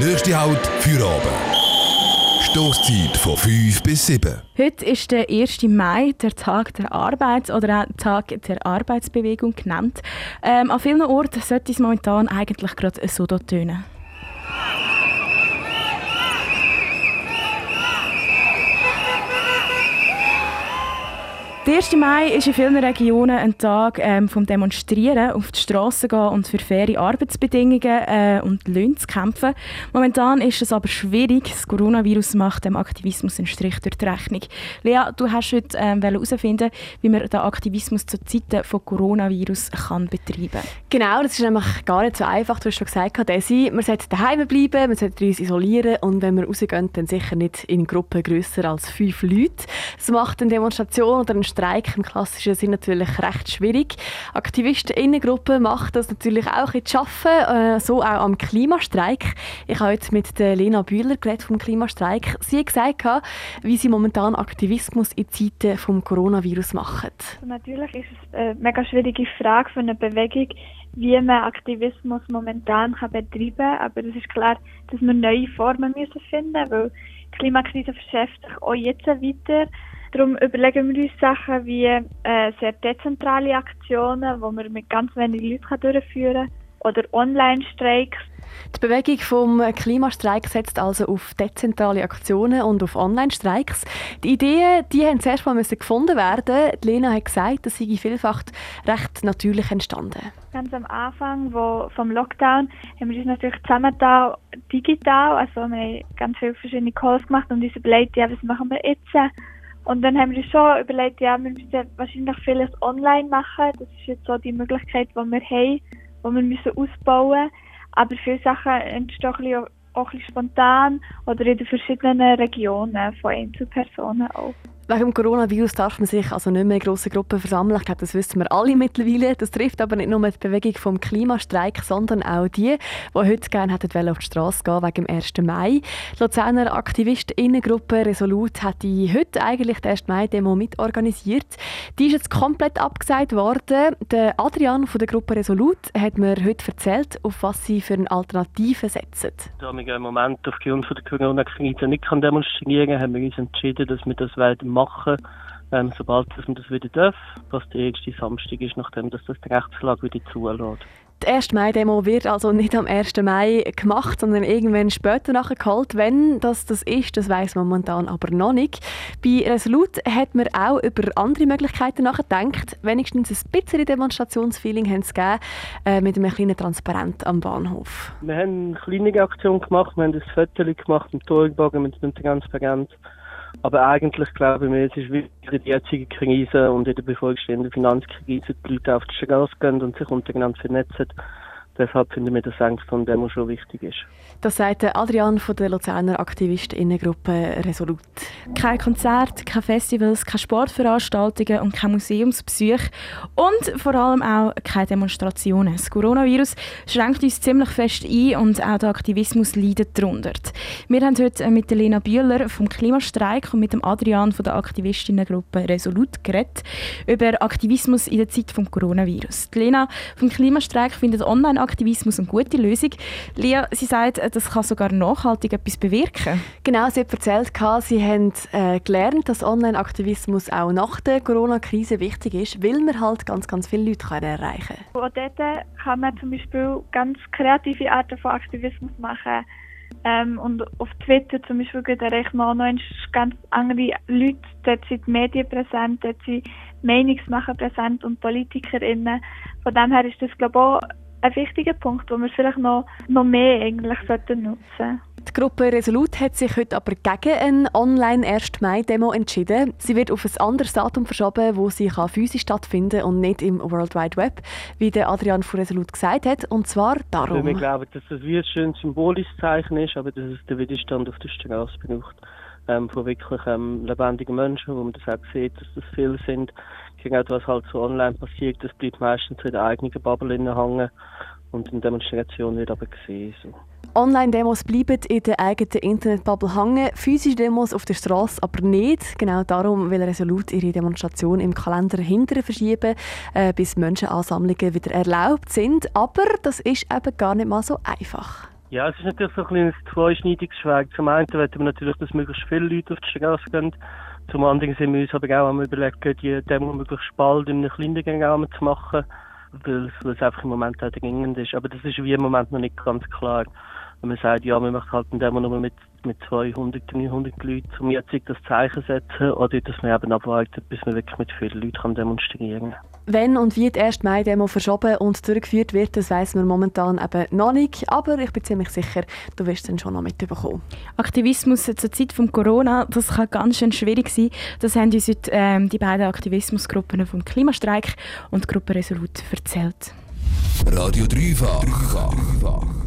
Nächste Halt für oben. Stoßzeit von 5 bis 7. Heute ist der 1. Mai, der Tag der Arbeit oder auch Tag der Arbeitsbewegung genannt. Ähm, an vielen Orten sollte es momentan eigentlich gerade so tönen. Der 1. Mai ist in vielen Regionen ein Tag ähm, vom Demonstrieren, auf die Straße gehen und für faire Arbeitsbedingungen äh, und Löhne zu kämpfen. Momentan ist es aber schwierig. Das Coronavirus macht dem Aktivismus einen Strich durch die Rechnung. Lea, du hast heute ähm, herausfinden, wie man den Aktivismus zu Zeiten von Coronavirus kann betreiben. Genau, das ist nämlich gar nicht so einfach. Du hast schon gesagt, Desi, man sollte daheim bleiben, man sollte uns isolieren und wenn wir rausgehen, dann sicher nicht in Gruppen grösser als fünf Leute. Das macht eine Demonstration oder ein Streik im klassischen Sinn natürlich recht schwierig. Aktivisten-Innengruppe macht das natürlich auch bisschen arbeiten, äh, so auch am Klimastreik. Ich habe heute mit der Lena Bühler geredet vom Klimastreik. Sie hat gesagt, wie sie momentan Aktivismus in Zeiten des Coronavirus machen. Natürlich ist es eine mega schwierige Frage für eine Bewegung, wie man Aktivismus momentan kann betreiben kann. Aber es ist klar, dass wir neue Formen müssen finden müssen, weil die Klimakrise verschärft sich auch jetzt weiter. Darum überlegen wir uns Sachen wie äh, sehr dezentrale Aktionen, die man mit ganz wenigen Leuten durchführen kann, oder Online-Streiks. Die Bewegung vom Klimastreik setzt also auf dezentrale Aktionen und auf Online-Streiks. Die Ideen, die haben zuerst mal gefunden werden. Die Lena hat gesagt, dass sie vielfach recht natürlich entstanden. Ganz am Anfang wo, vom Lockdown haben wir uns natürlich zusammen da digital, also wir haben ganz viele verschiedene Calls gemacht und uns überlegt, ja, was machen wir jetzt? Und dann haben wir schon überlegt, ja, wir müssen wahrscheinlich vieles online machen. Das ist jetzt so die Möglichkeit, die wir haben, die wir müssen ausbauen müssen. Aber viele Sachen entstehen auch ein bisschen spontan oder in den verschiedenen Regionen von Einzelpersonen auch. Wegen dem Coronavirus darf man sich also nicht mehr in grossen Gruppen versammeln. Ich glaube, das wissen wir alle mittlerweile. Das trifft aber nicht nur die Bewegung vom Klimastreik, sondern auch die, die heute gerne hätten auf die Straße gehen wegen dem 1. Mai. Die Luzerner Aktivistinnengruppe Resolut hat die heute eigentlich die 1. Mai-Demo mitorganisiert. Die ist jetzt komplett abgesagt worden. Der Adrian von der Gruppe Resolut hat mir heute erzählt, auf was sie für eine Alternative setzen. Da wir im Moment aufgrund der Corona-Krise nicht demonstrieren haben wir uns entschieden, dass wir das machen machen, ähm, sobald dass man das wieder darf, was der erste Samstag ist, nachdem dass das die Rechtslage wieder zulässt. Die 1. Mai-Demo wird also nicht am 1. Mai gemacht, sondern irgendwann später nachgeholt. Wenn das das ist, das weiß man momentan aber noch nicht. Bei Resolut hat man auch über andere Möglichkeiten nachgedacht. Wenigstens ein bisschen Demonstrationsfeeling haben sie gegeben, äh, mit einem kleinen Transparent am Bahnhof. Wir haben eine kleine Aktion gemacht, wir haben ein Foto gemacht im Torbogen mit einem Transparent aber eigentlich glaube ich mir, es ist wirklich die jetzige Krise und in der bevorstehenden Finanzkrise die Leute auf die Straße gehen und sich untereinander vernetzen. Deshalb finden wir, dass eine Demo schon wichtig ist. Das sagt Adrian von der Luzerner Aktivistinnengruppe Resolut. Kein Konzert, keine Festivals, keine Sportveranstaltungen und keine Museumsbesuche und vor allem auch keine Demonstrationen. Das Coronavirus schränkt uns ziemlich fest ein und auch der Aktivismus leidet darunter. Wir haben heute mit Lena Bühler vom Klimastreik und mit dem Adrian von der Aktivistinnengruppe Resolut geredet über Aktivismus in der Zeit des Coronavirus. Die Lena vom Klimastreik findet online Aktivismus eine gute Lösung. Lia, sie sagt, das kann sogar nachhaltig etwas bewirken. Genau, sie hat erzählt, sie haben äh, gelernt, dass Online-Aktivismus auch nach der Corona-Krise wichtig ist, weil man halt ganz, ganz viele Leute kann erreichen kann. Und dort kann man zum Beispiel ganz kreative Arten von Aktivismus machen. Ähm, und auf Twitter zum Beispiel erreicht man auch noch ganz andere Leute. Dort sind die Medien präsent, dort sind Meinungsmacher präsent und PolitikerInnen. Von dem her ist das, glaube ich, auch ein wichtiger Punkt, den wir vielleicht noch, noch mehr eigentlich sollten nutzen die Gruppe Resolut hat sich heute aber gegen eine Online-1. Mai-Demo entschieden. Sie wird auf ein anderes Datum verschoben, wo sie physisch stattfinden kann und nicht im World Wide Web, wie der Adrian von Resolut gesagt hat. Und zwar darum. Weil wir glauben, dass das wie ein schönes symbolisches Zeichen ist, aber dass es den Widerstand auf der Straße braucht. Ähm, von wirklich ähm, lebendigen Menschen, wo man das auch sieht, dass das viele sind gegen etwas halt so online passiert, das bleibt meistens in der eigenen Bubble hängen und in Demonstration wird aber gesehen. So. Online-Demos bleiben in der eigenen Internetbubble hängen, physische Demos auf der Straße aber nicht. Genau darum will Resolut ihre Demonstration im Kalender hinterher verschieben, äh, bis Menschenansammlungen wieder erlaubt sind. Aber das ist eben gar nicht mal so einfach. Ja, es ist natürlich so ein kleines zweischneidiges Schwert. Zum einen wollen wir natürlich, dass möglichst viele Leute auf die Straße gehen. Zum anderen sind wir uns aber auch am überlegen, die Demo möglichst bald in einem kleinen Rahmen zu machen, weil es einfach im Moment auch dringend ist. Aber das ist wie im Moment noch nicht ganz klar. Wenn man sagt, ja, wir möchten halt eine Demo nur mit, mit 200, 300 Leuten zum jetzigen das Zeichen setzen, oder dass man eben abwartet, bis man wirklich mit vielen Leuten demonstrieren kann. Wenn und wie die 1. Mai-Demo verschoben und durchgeführt wird, das weiss man momentan eben noch nicht. Aber ich bin ziemlich sicher, du wirst es dann schon noch mitbekommen. Aktivismus zur Zeit von Corona, das kann ganz schön schwierig sein. Das haben uns heute ähm, die beiden Aktivismusgruppen vom Klimastreik und Gruppe Resolut erzählt. Radio Dreifach.